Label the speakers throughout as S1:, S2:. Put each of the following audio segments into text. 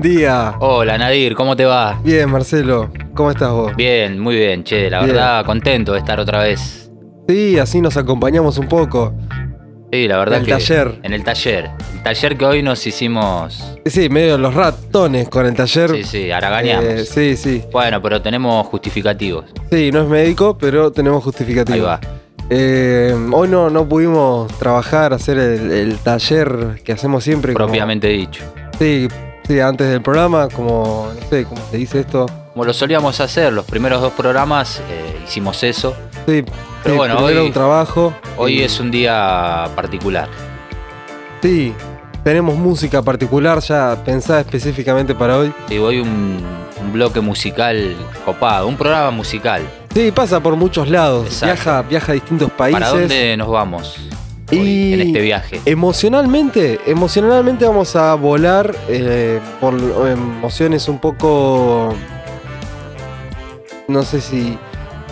S1: Buen día.
S2: Hola Nadir, ¿cómo te va?
S1: Bien, Marcelo. ¿Cómo estás vos?
S2: Bien, muy bien, che, la
S1: Bien.
S2: verdad contento de estar otra vez.
S1: Sí, así nos acompañamos un poco.
S2: Sí, la verdad
S1: En el
S2: que
S1: taller.
S2: En el taller. El taller que hoy nos hicimos.
S1: Sí, medio los ratones con el taller.
S2: Sí, sí, haraganeamos.
S1: Eh, sí, sí.
S2: Bueno, pero tenemos justificativos.
S1: Sí, no es médico, pero tenemos justificativo.
S2: Ahí va.
S1: Eh, hoy no, no pudimos trabajar, hacer el, el taller que hacemos siempre. como-
S2: Propiamente dicho.
S1: sí, sí, antes del programa, como, no sé, ¿cómo se dice esto?
S2: Como lo solíamos hacer, los primeros dos programas eh, hicimos eso.
S1: Sí,
S2: Pero
S1: sí,
S2: bueno, hoy-
S1: un trabajo.
S2: Hoy
S1: y-
S2: es un día particular.
S1: Sí, tenemos música particular ya pensada específicamente para hoy.
S2: Y hoy un, un bloque musical copado, un programa musical.
S1: Sí, pasa por muchos lados.
S2: Exacto.
S1: Viaja, viaja a distintos países.
S2: ¿Para dónde nos vamos
S1: Y-
S2: en este viaje?
S1: Emocionalmente, emocionalmente vamos a volar eh, por emociones un poco. No sé si.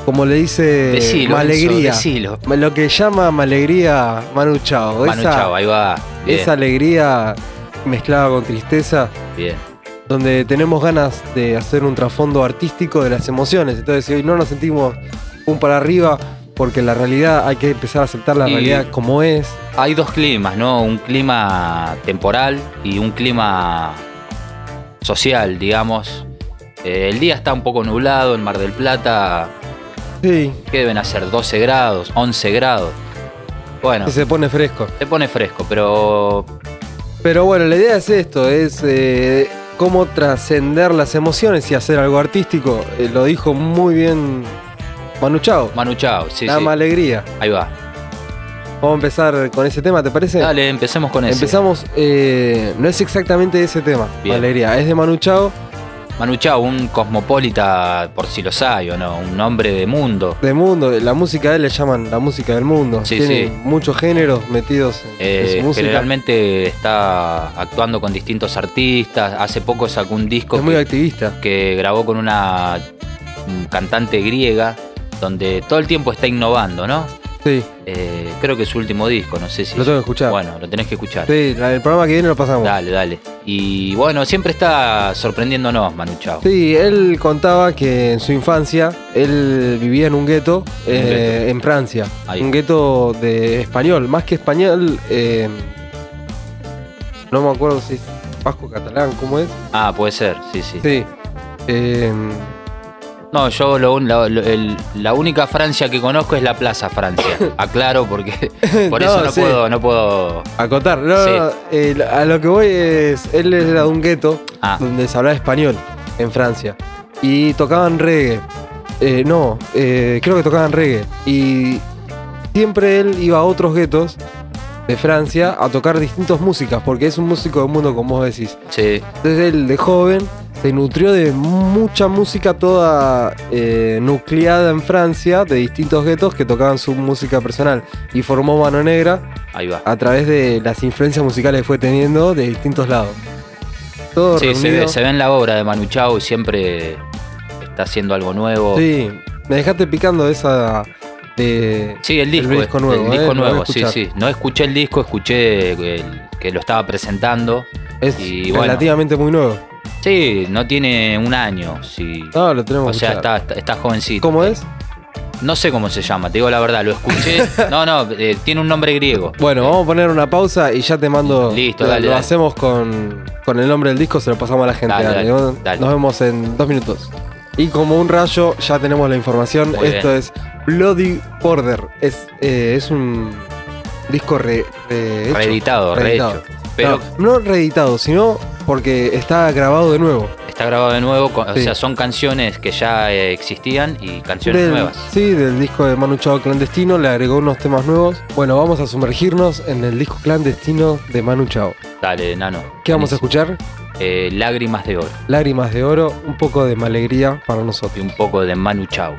S1: Como le dice.
S2: Decilo,
S1: Malegría.
S2: Decilo.
S1: Lo que llama Malegría Manu Chao.
S2: Manu
S1: esa,
S2: Chao, ahí va. Bien,
S1: esa alegría mezclada con tristeza.
S2: bien.
S1: donde tenemos ganas de hacer un trasfondo artístico de las emociones. Entonces, si hoy no nos sentimos un para arriba, porque la realidad hay que empezar a aceptar la
S2: Y-
S1: realidad como es.
S2: Hay dos climas, ¿no? Un clima temporal y un clima social, digamos. Eh, el día está un poco nublado en Mar del Plata.
S1: Sí,
S2: ¿Qué deben hacer? 12 grados, 11 grados. Bueno,
S1: se pone fresco.
S2: se pone fresco, pero
S1: Pero bueno, la idea es esto, es eh, cómo trascender las emociones y hacer algo artístico. Eh, lo dijo muy bien Manu Chao.
S2: Manu Chao, sí,
S1: Dame
S2: sí.
S1: alegría.
S2: Ahí va.
S1: Vamos a empezar con ese tema, ¿te parece?
S2: Dale, empecemos con eso.
S1: Empezamos, eh, no es exactamente ese tema,
S2: Bien.
S1: alegría, es de Manu Chao.
S2: Manu Chao, un cosmopolita, por si los hay o no, un hombre de mundo.
S1: de mundo, la música de él le llaman la música del mundo.
S2: Sí,
S1: Tiene
S2: sí.
S1: muchos géneros metidos en, en
S2: Eh,
S1: su música.
S2: generalmente está actuando con distintos artistas. Hace poco sacó un disco
S1: es muy
S2: que,
S1: activista.
S2: que grabó con una cantante griega, donde todo el tiempo está innovando, ¿no?
S1: Sí,
S2: Eh, creo que es su último disco, no sé si.
S1: Lo tengo que escuchar.
S2: Bueno, lo tenés que escuchar.
S1: sí, el programa que viene lo pasamos.
S2: Dale, dale. Y bueno, siempre está sorprendiéndonos, Manu Chao.
S1: Sí, él contaba que en su infancia él vivía en un gueto eh, en Francia.
S2: Ahí.
S1: Un gueto de español, más que español, eh, no me acuerdo si es vasco catalán, ¿cómo es?
S2: Ah, puede ser, sí, sí.
S1: Sí.
S2: No, yo lo la, lo- el- la única Francia que conozco es la Plaza Francia. Aclaro porque por eso
S1: No,
S2: no
S1: sí.
S2: puedo, no puedo.
S1: acotar, no,
S2: Sí.
S1: no, eh, a lo que voy es, él era de un gueto
S2: Ah,
S1: donde se hablaba español en Francia. Y tocaban reggae. Eh, no, eh, creo que tocaban reggae. Y siempre él iba a otros guetos de Francia a tocar distintas músicas, porque es un músico del mundo, como vos decís.
S2: sí.
S1: Entonces él de joven se nutrió de mucha música toda eh, nucleada en Francia, de distintos guetos que tocaban su música personal. Y formó Mano Negra
S2: Ahí va.
S1: a través de las influencias musicales que fue teniendo de distintos lados. Todo
S2: Sí, se ve, se ve en la obra de Manu Chao y siempre está haciendo algo nuevo.
S1: Sí, me dejaste picando esa de.
S2: Sí, el disco.
S1: El disco
S2: el
S1: nuevo,
S2: disco
S1: eh,
S2: nuevo, sí, sí. No escuché el disco, escuché el- que lo estaba presentando.
S1: Es
S2: y bueno.
S1: relativamente muy nuevo.
S2: Sí, no tiene un año. Sí.
S1: No, lo tenemos
S2: O
S1: que
S2: sea, está, está, está jovencito.
S1: ¿Cómo es?
S2: No sé cómo se llama, te digo la verdad, lo escuché. No, no, eh, tiene un nombre griego.
S1: Bueno, vamos a poner una pausa y ya te mando.
S2: Listo,
S1: lo,
S2: dale,
S1: Lo
S2: dale.
S1: hacemos con, con el nombre del disco, se lo pasamos a la gente.
S2: Dale,
S1: dale. Nos- vemos en dos minutos. Y como un rayo, ya tenemos la información.
S2: Muy
S1: Esto es Bloody Border. Es, eh, es un disco re.
S2: Reeditado,
S1: Reeditado.
S2: rehecho. Pero
S1: No, no reeditado, sino porque está grabado de nuevo.
S2: está grabado de nuevo,
S1: Sí.
S2: o sea, son canciones que ya eh, existían y canciones
S1: Del-
S2: nuevas.
S1: Sí, del disco de Manu Chao Clandestino, le agregó unos temas nuevos. Bueno, vamos a sumergirnos en el disco clandestino de Manu Chao.
S2: Dale, nano.
S1: ¿Qué vamos a escuchar?
S2: Eh, Lágrimas de oro
S1: Lágrimas de oro, un poco de alegría para nosotros.
S2: y un poco de Manu Chao.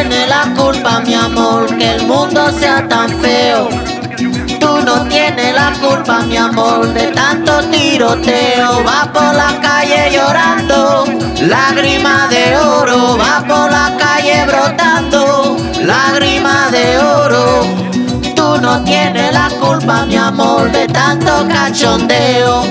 S3: Tienes la culpa, mi amor, que el mundo sea tan feo. Tú no tienes la culpa, mi amor, de tanto tiroteo. Va por la calle llorando, lágrima de oro. Va por la calle brotando, lágrima de oro. Tú no tienes la culpa, mi amor, de tanto cachondeo.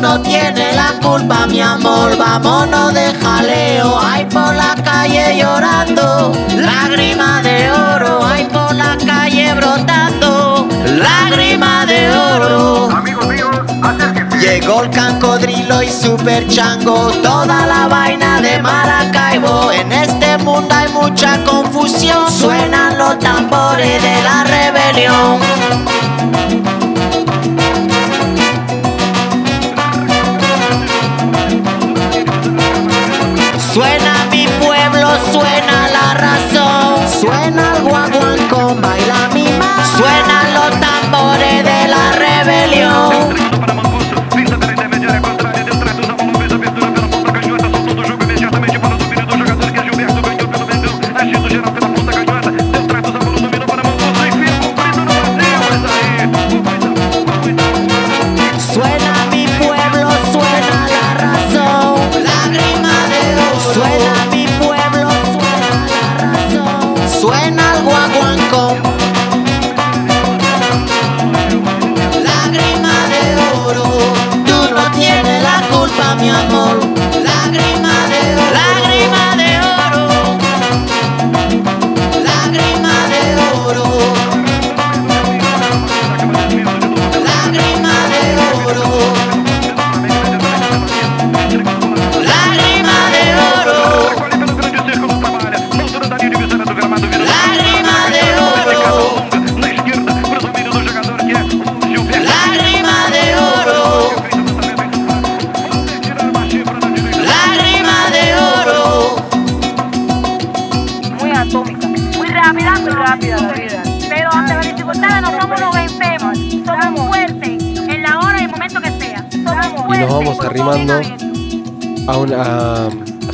S3: No tienes la culpa, mi amor, vámonos de jaleo. Ay, por la calle llorando, lágrima de oro. Ay, por la calle brotando, lágrima de oro.
S4: Amigos míos.
S3: Llegó el cancodrilo y super chango, toda la vaina de Maracaibo. En este mundo hay mucha confusión, suenan los tambores de la rebelión. Mi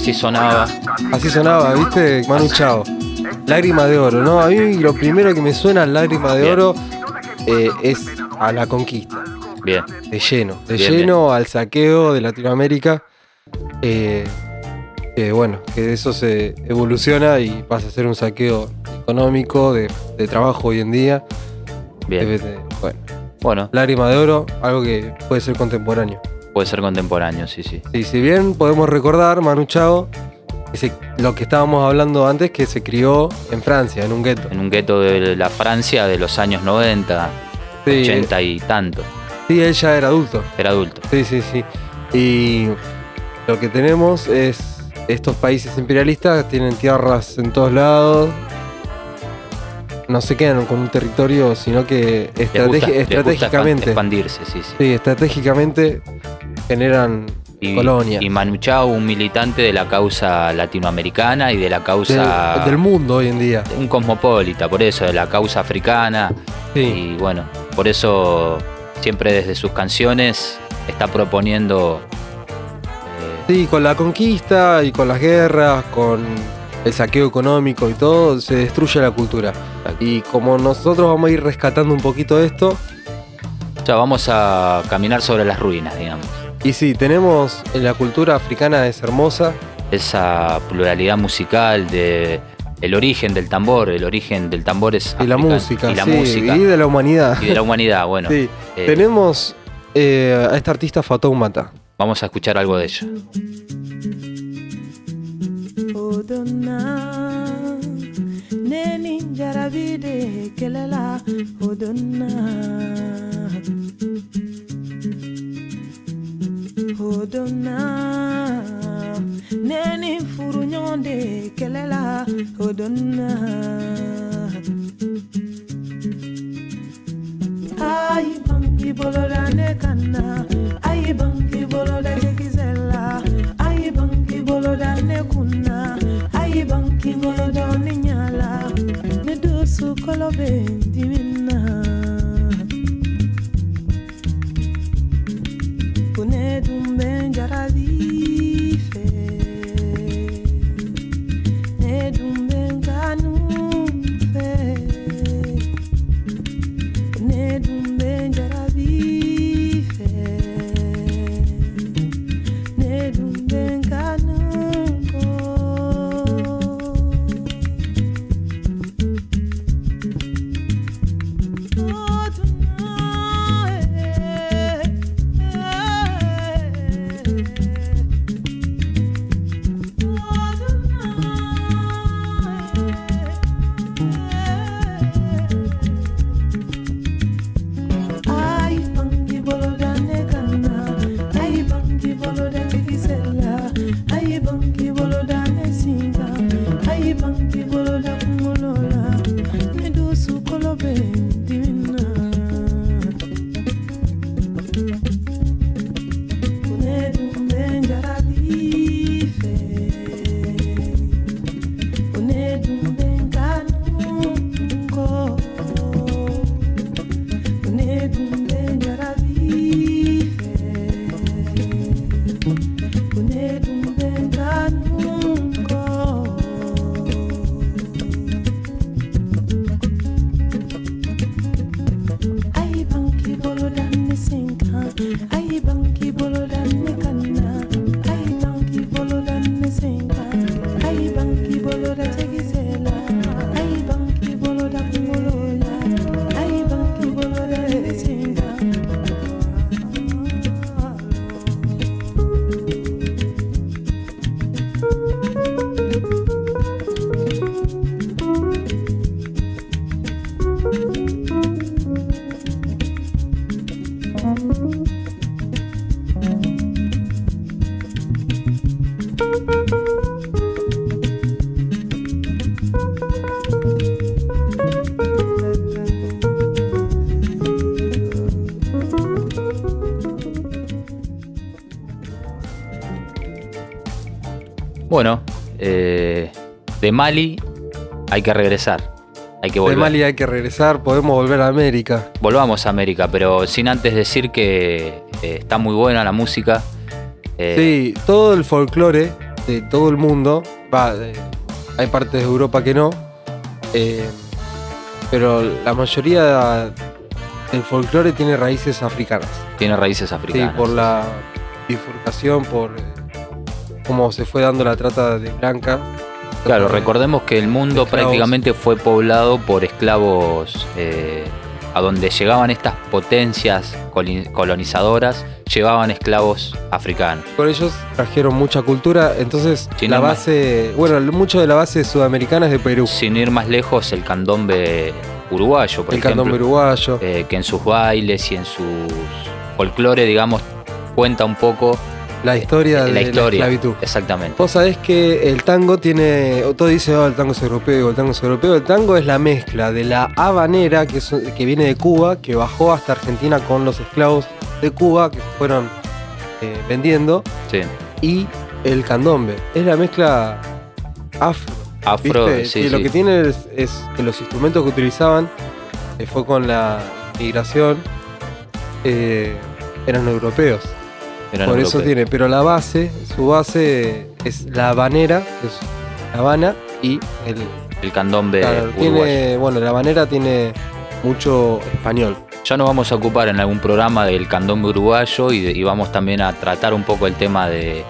S2: Así sonaba.
S1: Así sonaba, ¿viste? Manu Chao. Lágrima de oro, ¿no? A mí lo primero que me suena lágrima de
S2: Bien.
S1: oro eh, es a la conquista.
S2: Bien.
S1: De lleno. De
S2: Bien,
S1: lleno al saqueo de Latinoamérica. eh, que bueno, que eso se evoluciona y pasa a ser un saqueo económico, de, de trabajo hoy en día.
S2: Bien.
S1: De- de- bueno,
S2: Bueno,
S1: lágrima de oro, algo que puede ser contemporáneo.
S2: Puede ser contemporáneo, sí, sí.
S1: Sí, si bien podemos recordar, Manu Chao, que se- lo que estábamos hablando antes, que se crió en Francia, en un gueto.
S2: En un gueto de la Francia de los años 90,
S1: Sí,
S2: 80 y tanto.
S1: sí, él ya era adulto.
S2: Era adulto.
S1: Sí, sí, sí. Y lo que tenemos es estos países imperialistas tienen tierras en todos lados. No se quedan con un territorio, sino que
S2: gusta
S1: estratégicamente,
S2: expandirse, sí, sí.
S1: sí, estratégicamente generan
S2: Y,
S1: colonias
S2: y Manu Chao, un militante de la causa latinoamericana y de la causa.
S1: del mundo hoy en día.
S2: un cosmopolita, por eso, de la causa africana.
S1: Sí,
S2: Y bueno, por eso siempre desde sus canciones está proponiendo. eh,
S1: sí, con la conquista y con las guerras, con el saqueo económico y todo, se destruye la cultura. Y como nosotros vamos a ir rescatando un poquito esto,
S2: o sea, vamos a caminar sobre las ruinas, digamos.
S1: Y sí, tenemos en la cultura africana es hermosa.
S2: Esa pluralidad musical de el origen del tambor, el origen del tambor es
S1: Y la música,
S2: y la
S1: sí,
S2: música
S1: y de la humanidad.
S2: y de la humanidad. Bueno,
S1: Sí.
S2: eh,
S1: Tenemos eh, a esta artista Fatoumata.
S2: vamos a escuchar algo de ella.
S5: odonna neni furu nyonde kɛlɛla odonna ayi bangi bolola ne kanna. Ayi bangi boloda kizela ayi bangi bolola ne kuna ayi bangi boloda ne nyala. Ne dusukolo be dimina algún.
S2: Bueno, eh, de Mali hay que regresar. Hay que
S1: De
S2: volver.
S1: Mali hay que regresar, podemos volver a América.
S2: Volvamos a América, pero sin antes decir que eh, está muy buena la música. Eh,
S1: Sí, todo el folclore de todo el mundo, va, de- hay partes de Europa que no, pero la mayoría del folclore tiene raíces africanas.
S2: Tiene raíces
S1: Sí,
S2: africanas.
S1: por la bifurcación, por cómo se fue dando la trata de blanca.
S2: Claro, recordemos que el mundo prácticamente fue poblado por esclavos eh, a donde llegaban estas potencias colonizadoras, llevaban esclavos africanos.
S1: Por ellos trajeron mucha cultura, entonces
S2: Sin
S1: la
S2: más-
S1: base, bueno, mucho de la base sudamericana es de Perú.
S2: Sin ir más lejos, el candombe uruguayo, por
S1: el
S2: ejemplo,
S1: candombe uruguayo.
S2: eh, que en sus bailes y en sus folclore, digamos, cuenta un poco
S1: la historia
S2: eh,
S1: de
S2: la historia.
S1: la esclavitud.
S2: Exactamente.
S1: Vos sabés que el tango tiene. Todo dice, oh, el tango es europeo, el tango es europeo. El tango es la mezcla de la habanera, que, es- que viene de Cuba, que bajó hasta Argentina con los esclavos de Cuba, que fueron eh, vendiendo,
S2: Sí.
S1: y el candombe. Es la mezcla afro.
S2: Afro,
S1: ¿viste?
S2: sí,
S1: Que Lo
S2: sí.
S1: que tiene es, es que los instrumentos que utilizaban eh, fue con la migración, eh, eran europeos. Por eso tiene, pero la base, su base es la habanera, que es La Habana, y el.
S2: el candombe
S1: claro, tiene, bueno, la habanera tiene mucho español.
S2: Ya nos vamos a ocupar en algún programa del candombe uruguayo y vamos también a tratar un poco el tema de,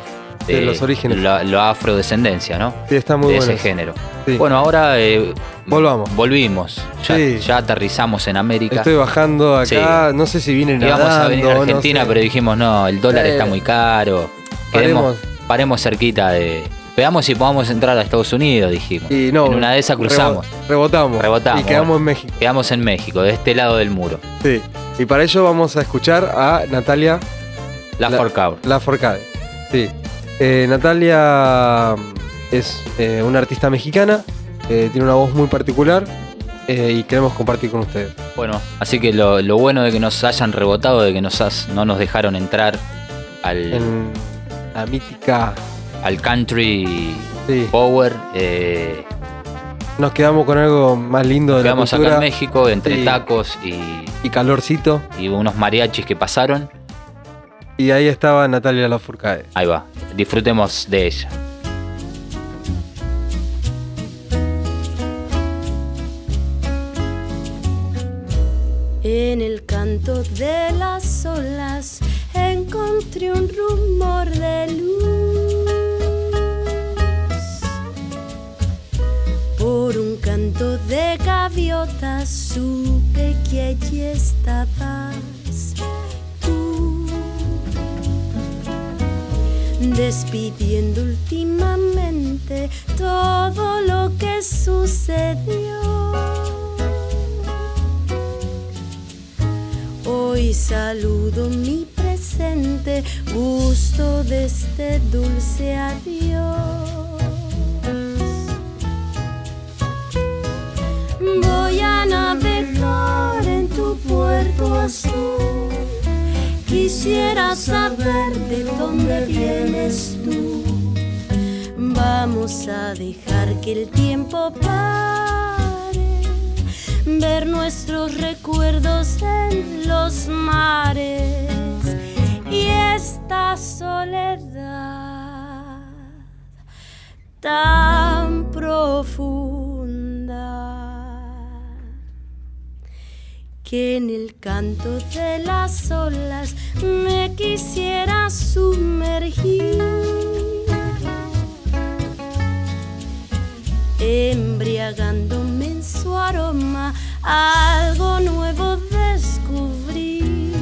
S1: De los orígenes.
S2: La, la afrodescendencia, ¿no?
S1: Sí, está muy
S2: de
S1: bueno.
S2: ese género.
S1: Sí.
S2: Bueno, ahora eh,
S1: Volvamos.
S2: Volvimos. Ya,
S1: Sí.
S2: ya aterrizamos en América.
S1: Estoy bajando acá, no sé si vienen
S2: Íbamos a venir a
S1: nadando,
S2: Argentina,
S1: no sé.
S2: pero dijimos, no, el dólar
S1: Eh,
S2: está muy caro.
S1: paremos.
S2: Quedemos- paremos cerquita de. Veamos si podamos entrar a Estados Unidos, dijimos.
S1: Y no,
S2: en una de esas cruzamos.
S1: rebo- rebotamos.
S2: Rebotamos.
S1: Y quedamos en México.
S2: Quedamos en México, de este lado del muro.
S1: Sí. Y para ello vamos a escuchar a Natalia
S2: La,
S1: La-
S2: Forcade.
S1: Lafourcade. Sí. Eh, Natalia es eh, una artista mexicana, eh, tiene una voz muy particular y queremos compartir con ustedes.
S2: Bueno, así que lo, lo bueno de que nos hayan rebotado, de que nos has- no nos dejaron entrar al,
S1: En la mítica.
S2: al country
S1: Sí.
S2: power,
S1: Nos quedamos con algo más lindo de
S2: quedamos
S1: la
S2: acá
S1: cultura
S2: en México entre
S1: Sí.
S2: tacos y,
S1: y calorcito.
S2: y unos mariachis que pasaron.
S1: Y ahí estaba Natalia Lafourcade.
S2: Ahí va, disfrutemos de ella.
S6: En el canto de las olas encontré un rumor de luz. Por un canto de gaviotas supe que allí estabas Despidiendo últimamente todo lo que sucedió. Hoy saludo mi presente, gusto de este dulce adiós. Voy a navegar en tu puerto azul. Quisiera saber de dónde vienes tú. Vamos a dejar que el tiempo pare, ver nuestros recuerdos en los mares y esta soledad tan que en el canto de las olas me quisiera sumergir. Embriagándome en su aroma, algo nuevo descubrí.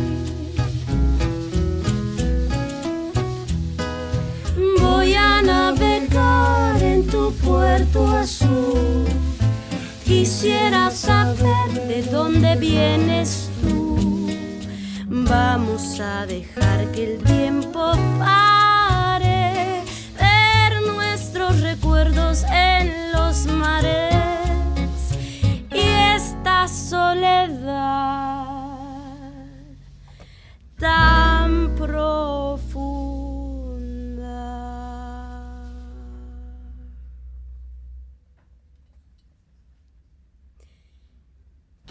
S6: Voy a navegar en tu puerto azul. Quisiera saber dónde vienes tú. Vamos a dejar que el tiempo pare, ver nuestros recuerdos en los mares y esta soledad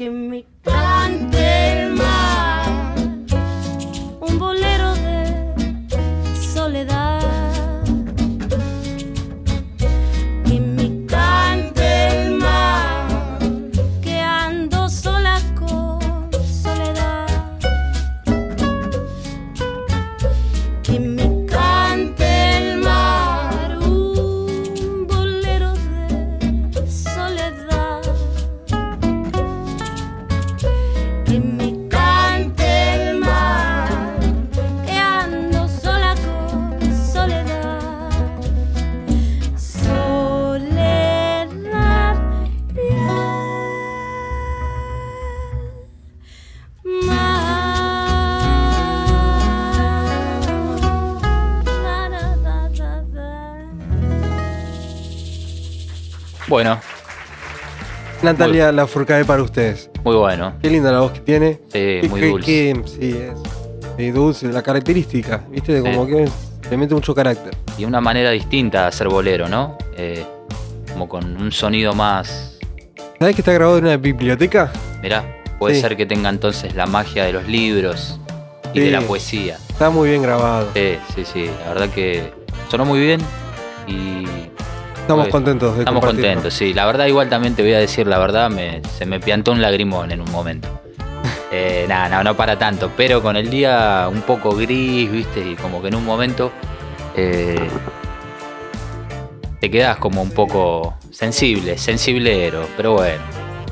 S6: que me
S2: Bueno,
S1: Natalia Lafourcade para ustedes.
S2: muy bueno.
S1: Qué linda la voz que tiene.
S2: Sí,
S1: Qué-
S2: muy
S1: qué-
S2: dulce.
S1: qué- sí, es. Sí, dulce, la característica, ¿viste? De como que le mete mucho carácter.
S2: Y una manera distinta de hacer bolero, ¿no? Eh, como con un sonido más.
S1: ¿Sabés que está grabado en una biblioteca?
S2: Mirá, puede
S1: Sí.
S2: ser que tenga entonces la magia de los libros y
S1: Sí.
S2: de la poesía.
S1: Está muy bien grabado.
S2: Sí, sí, sí. La verdad que sonó muy bien y
S1: Estamos contentos de
S2: estamos contentos, sí. La verdad, igual también te voy a decir la verdad, me, se me piantó un lagrimón en un momento. Eh, nada, no, no para tanto, pero con el día un poco gris, viste, y como que en un momento eh, te quedas como un poco sensible, sensiblero, pero bueno,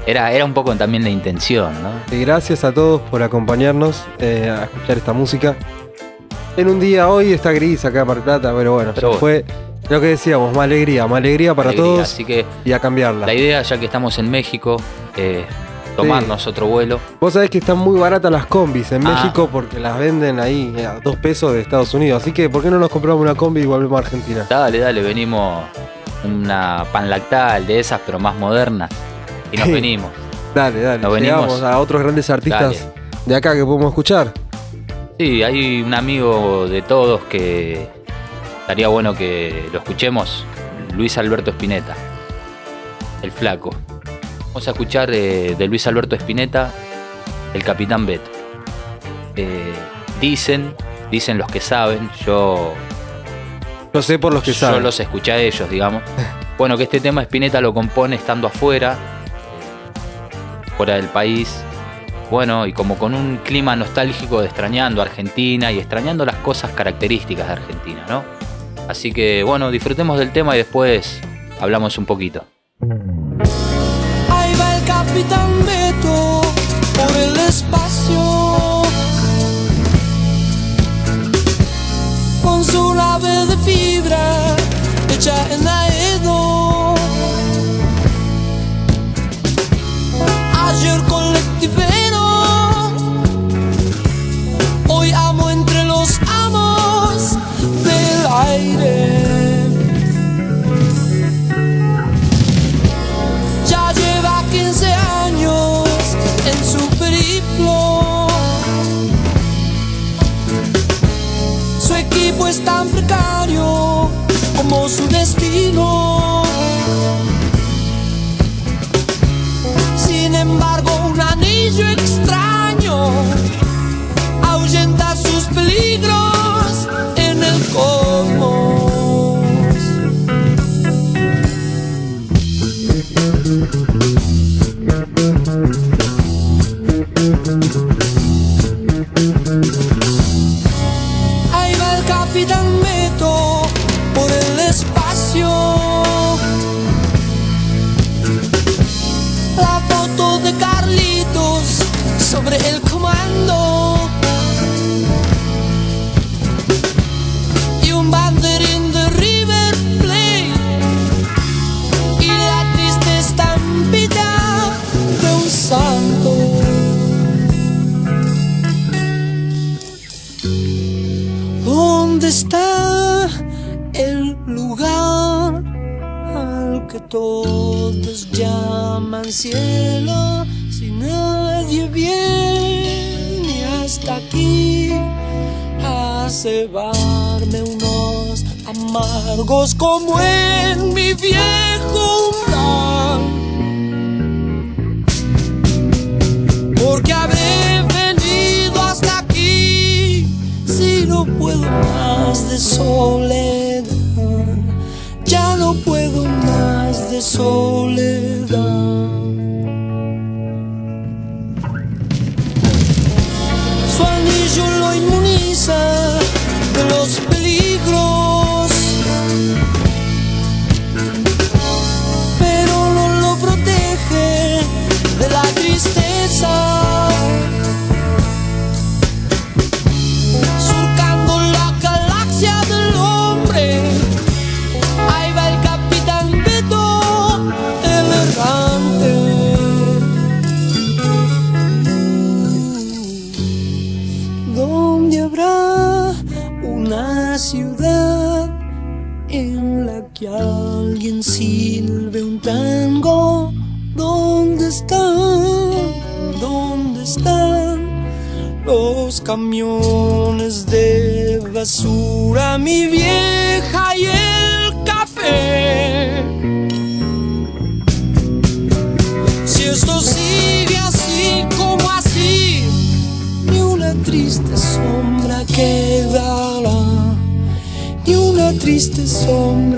S2: era, era un poco también la intención, ¿no?
S1: Y gracias a todos por acompañarnos eh, a escuchar esta música. En un día hoy está gris acá del Plata, pero bueno,
S2: Pero
S1: ya fue lo que decíamos, más alegría, más alegría para
S2: Alegría,
S1: todos
S2: Así que
S1: y a cambiarla.
S2: la idea, ya que estamos en México, eh, tomarnos otro vuelo.
S1: Vos sabés que están muy baratas las combis en
S2: Ah.
S1: México porque las venden ahí a dos pesos de Estados Unidos. Así que, ¿por qué no nos compramos una combi y volvemos a Argentina?
S2: Dale, dale, venimos una pan lactal de esas, pero más modernas. Y nos venimos.
S1: Dale, dale.
S2: Nos venimos.
S1: Llegamos a otros grandes artistas
S2: Dale.
S1: de acá que podemos escuchar.
S2: Sí, hay un amigo de todos que estaría bueno que lo escuchemos, Luis Alberto Spinetta, el flaco. Vamos a escuchar eh, de Luis Alberto Spinetta, el Capitán Beto. Eh, dicen, dicen los que saben, yo,
S1: Lo sé por los que
S2: yo
S1: saben.
S2: los escuché a ellos, digamos. Bueno, que este tema Spinetta lo compone estando afuera, fuera del país. Bueno, y como con un clima nostálgico de extrañando a Argentina y extrañando las cosas características de Argentina, ¿no? Así que bueno, disfrutemos del tema y después hablamos un poquito.
S7: Ahí va el capitán Beto por el. Como su destino. Sin embargo, un anillo extraño ahuyenta sus peligros en el cosmos. Como ¿Dónde están los camiones de basura? Mi vieja y el café. Si esto sigue así como así, ni una triste sombra quedará, ni una triste sombra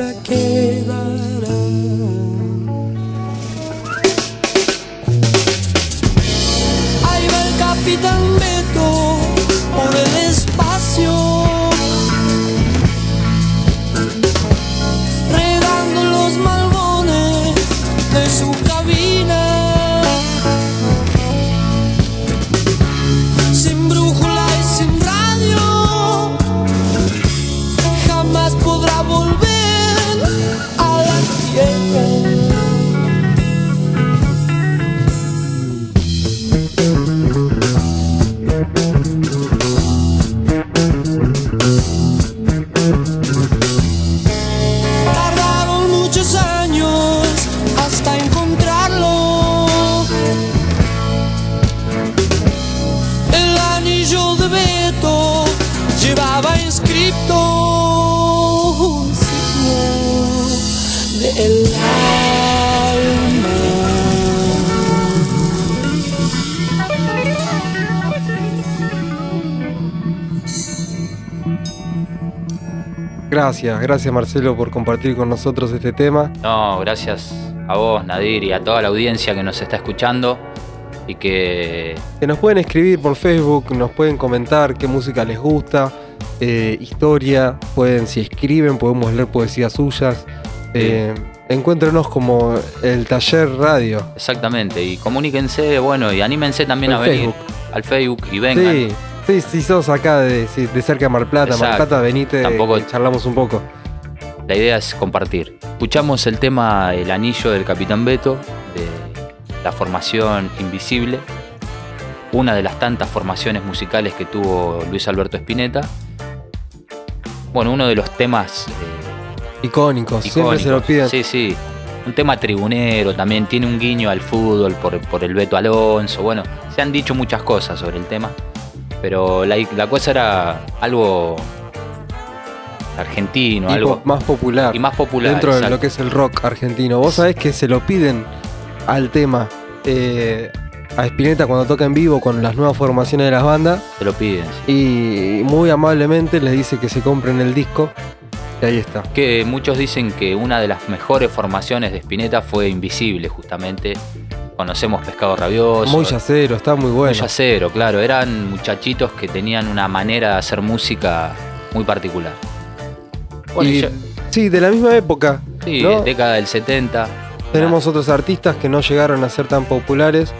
S1: Gracias, gracias Marcelo por compartir con nosotros este tema.
S2: No, gracias a vos, Nadir, y a toda la audiencia que nos está escuchando y que
S1: Que nos pueden escribir por Facebook, nos pueden comentar qué música les gusta, eh, historia, pueden, si escriben, podemos leer poesías suyas. Eh, encuéntrenos como el taller radio.
S2: exactamente, y comuníquense, bueno, y anímense también a venir al Facebook y vengan.
S1: Sí, sí, si sos acá de, sí, de cerca de Mar Plata, Mar
S2: Exacto.
S1: Plata, venite
S2: Tampoco-
S1: y charlamos un poco.
S2: La idea es compartir. Escuchamos el tema El Anillo del Capitán Beto, de la formación Invisible, una de las tantas formaciones musicales que tuvo Luis Alberto Spinetta. Bueno, uno de los temas eh,
S1: Icónicos, siempre se lo
S2: icónicos.
S1: piden.
S2: Sí, sí. Un tema tribunero también, tiene un guiño al fútbol por, por el Beto Alonso. Bueno, se han dicho muchas cosas sobre el tema, pero la, la cosa era algo argentino,
S1: Y
S2: algo
S1: más popular.
S2: y más popular.
S1: dentro de lo que es el rock argentino. Vos sabés que se lo piden al tema eh, a Spinetta cuando toca en vivo con las nuevas formaciones de las bandas
S2: Te lo piden. sí.
S1: y muy amablemente les dice que se compren el disco y ahí está.
S2: Que muchos dicen que una de las mejores formaciones de Spinetta fue Invisible, justamente. Conocemos Pescado Rabioso.
S1: Muy yacero, está muy bueno.
S2: Muy yacero, claro. Eran muchachitos que tenían una manera de hacer música muy particular. Bueno, y
S1: y,
S2: ya-
S1: sí, de la misma época.
S2: sí,
S1: ¿no?
S2: década del 70.
S1: Tenemos otros artistas que no llegaron a ser tan populares,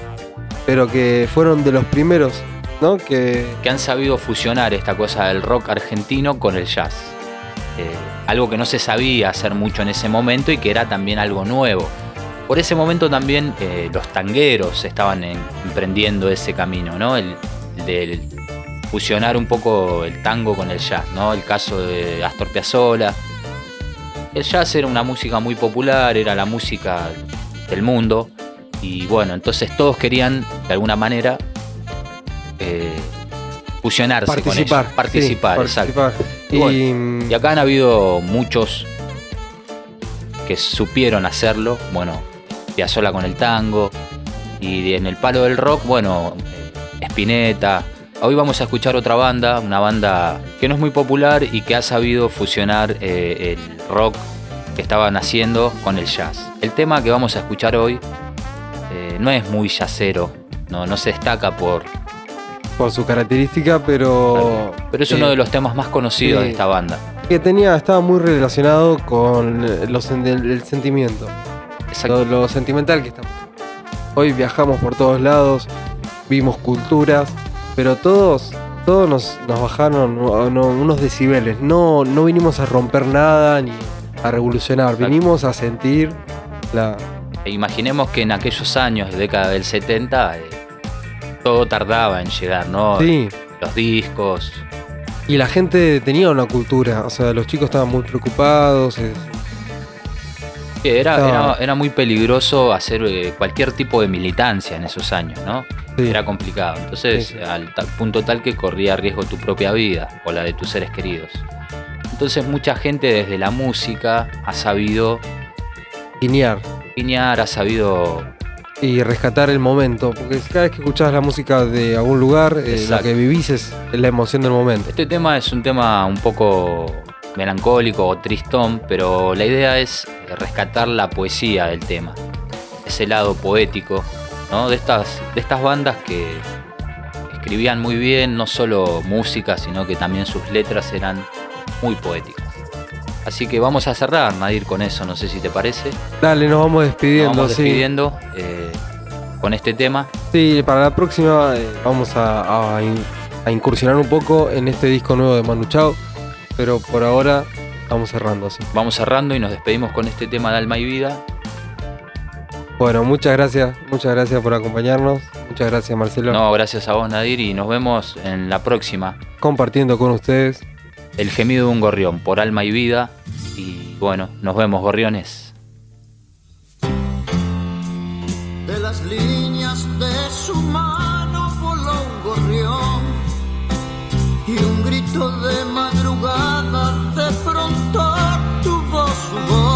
S1: pero que fueron de los primeros, ¿no? Que
S2: que han sabido fusionar esta cosa del rock argentino con el jazz. Eh, algo que no se sabía hacer mucho en ese momento y que era también algo nuevo. Por ese momento también eh, los tangueros estaban en- emprendiendo ese camino, ¿no? El, el de fusionar un poco el tango con el jazz, ¿no? El caso de Astor Piazzolla. El jazz era una música muy popular, era la música del mundo. Y bueno, entonces todos querían, de alguna manera, eh, fusionarse
S1: participar.
S2: con ellos. Participar,
S1: sí,
S2: exacto.
S1: participar.
S2: Y, bueno, Y acá han habido muchos que supieron hacerlo. Bueno, Piazzolla con el tango. Y en el palo del rock, bueno, eh, Spinetta, Hoy vamos a escuchar otra banda, una banda que no es muy popular y que ha sabido fusionar eh, el rock que estaban haciendo con el jazz. El tema que vamos a escuchar hoy eh, no es muy jazzero, no, no se destaca por...
S1: Por su característica, pero.
S2: Pero es
S1: eh,
S2: uno de los temas más conocidos de esta banda.
S1: Que tenía, estaba muy relacionado con eh, los, el sentimiento.
S2: Exacto.
S1: Lo, sentimental que estamos. Hoy viajamos por todos lados, vimos culturas, pero todos, todos nos, nos bajaron no, unos decibeles. No, no vinimos a romper nada ni a revolucionar,
S2: Exacto.
S1: vinimos a sentir la.
S2: E imaginemos que en aquellos años, década del 70, eh, todo tardaba en llegar, ¿no?
S1: Sí.
S2: Los discos.
S1: Y la gente tenía una cultura, o sea, los chicos estaban muy preocupados.
S2: Era, era, era muy peligroso hacer eh, cualquier tipo de militancia en esos años, ¿no?
S1: sí.
S2: Era complicado. Entonces,
S1: Sí.
S2: al tal punto tal que corría riesgo tu propia vida o la de tus seres queridos. Entonces, mucha gente desde la música ha sabido
S1: Guiñar.
S2: guiñar, ha sabido
S1: y rescatar el momento. Porque cada vez que escuchás la música de algún lugar, eh, lo que vivís es la emoción del momento.
S2: Este tema es un tema un poco melancólico o tristón, pero la idea es rescatar la poesía del tema, ese lado poético, ¿no? De estas, de estas bandas que escribían muy bien, no solo música, sino que también sus letras eran muy poéticas. Así que vamos a cerrar, Nadir, con eso, no sé si te parece.
S1: Dale, nos vamos despidiendo.
S2: Nos vamos
S1: sí.
S2: despidiendo eh, con este tema.
S1: Sí, para la próxima eh, vamos a, a incursionar un poco en este disco nuevo de Manu Chao. Pero por ahora vamos cerrando así.
S2: Vamos cerrando y nos despedimos con este tema de Alma y Vida.
S1: Bueno, muchas gracias, muchas gracias por acompañarnos. Muchas gracias Marcelo.
S2: No, gracias a vos, Nadir, y nos vemos en la próxima.
S1: Compartiendo con ustedes.
S2: El gemido de un gorrión por alma y vida. Y bueno, nos vemos, gorriones.
S4: De las líneas de su mano voló un gorrión y un grito de madrugada de pronto tuvo su voz.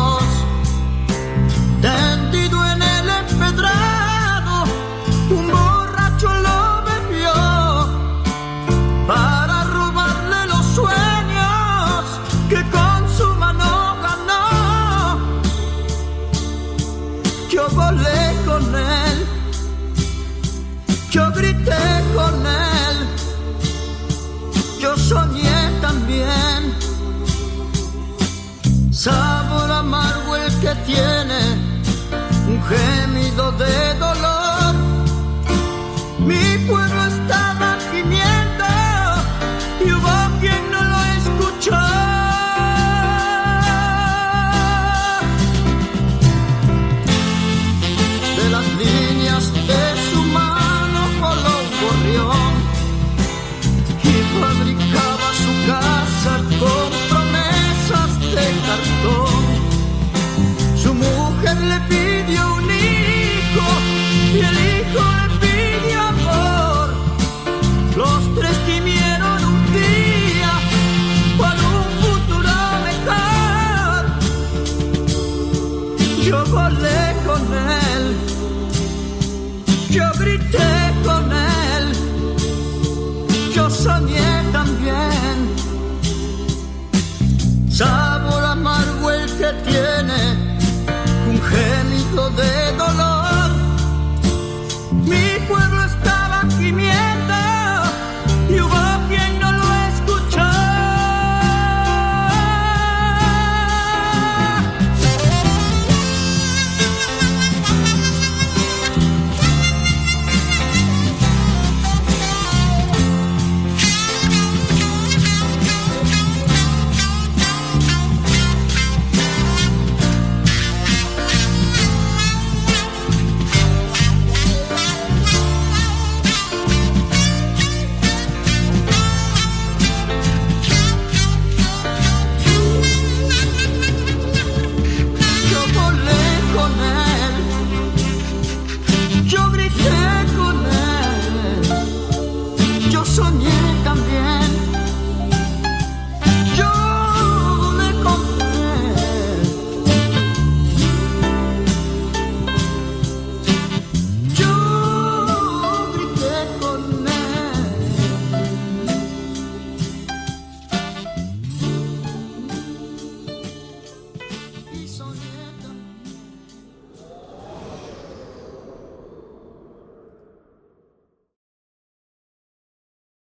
S4: Tiene un gemido de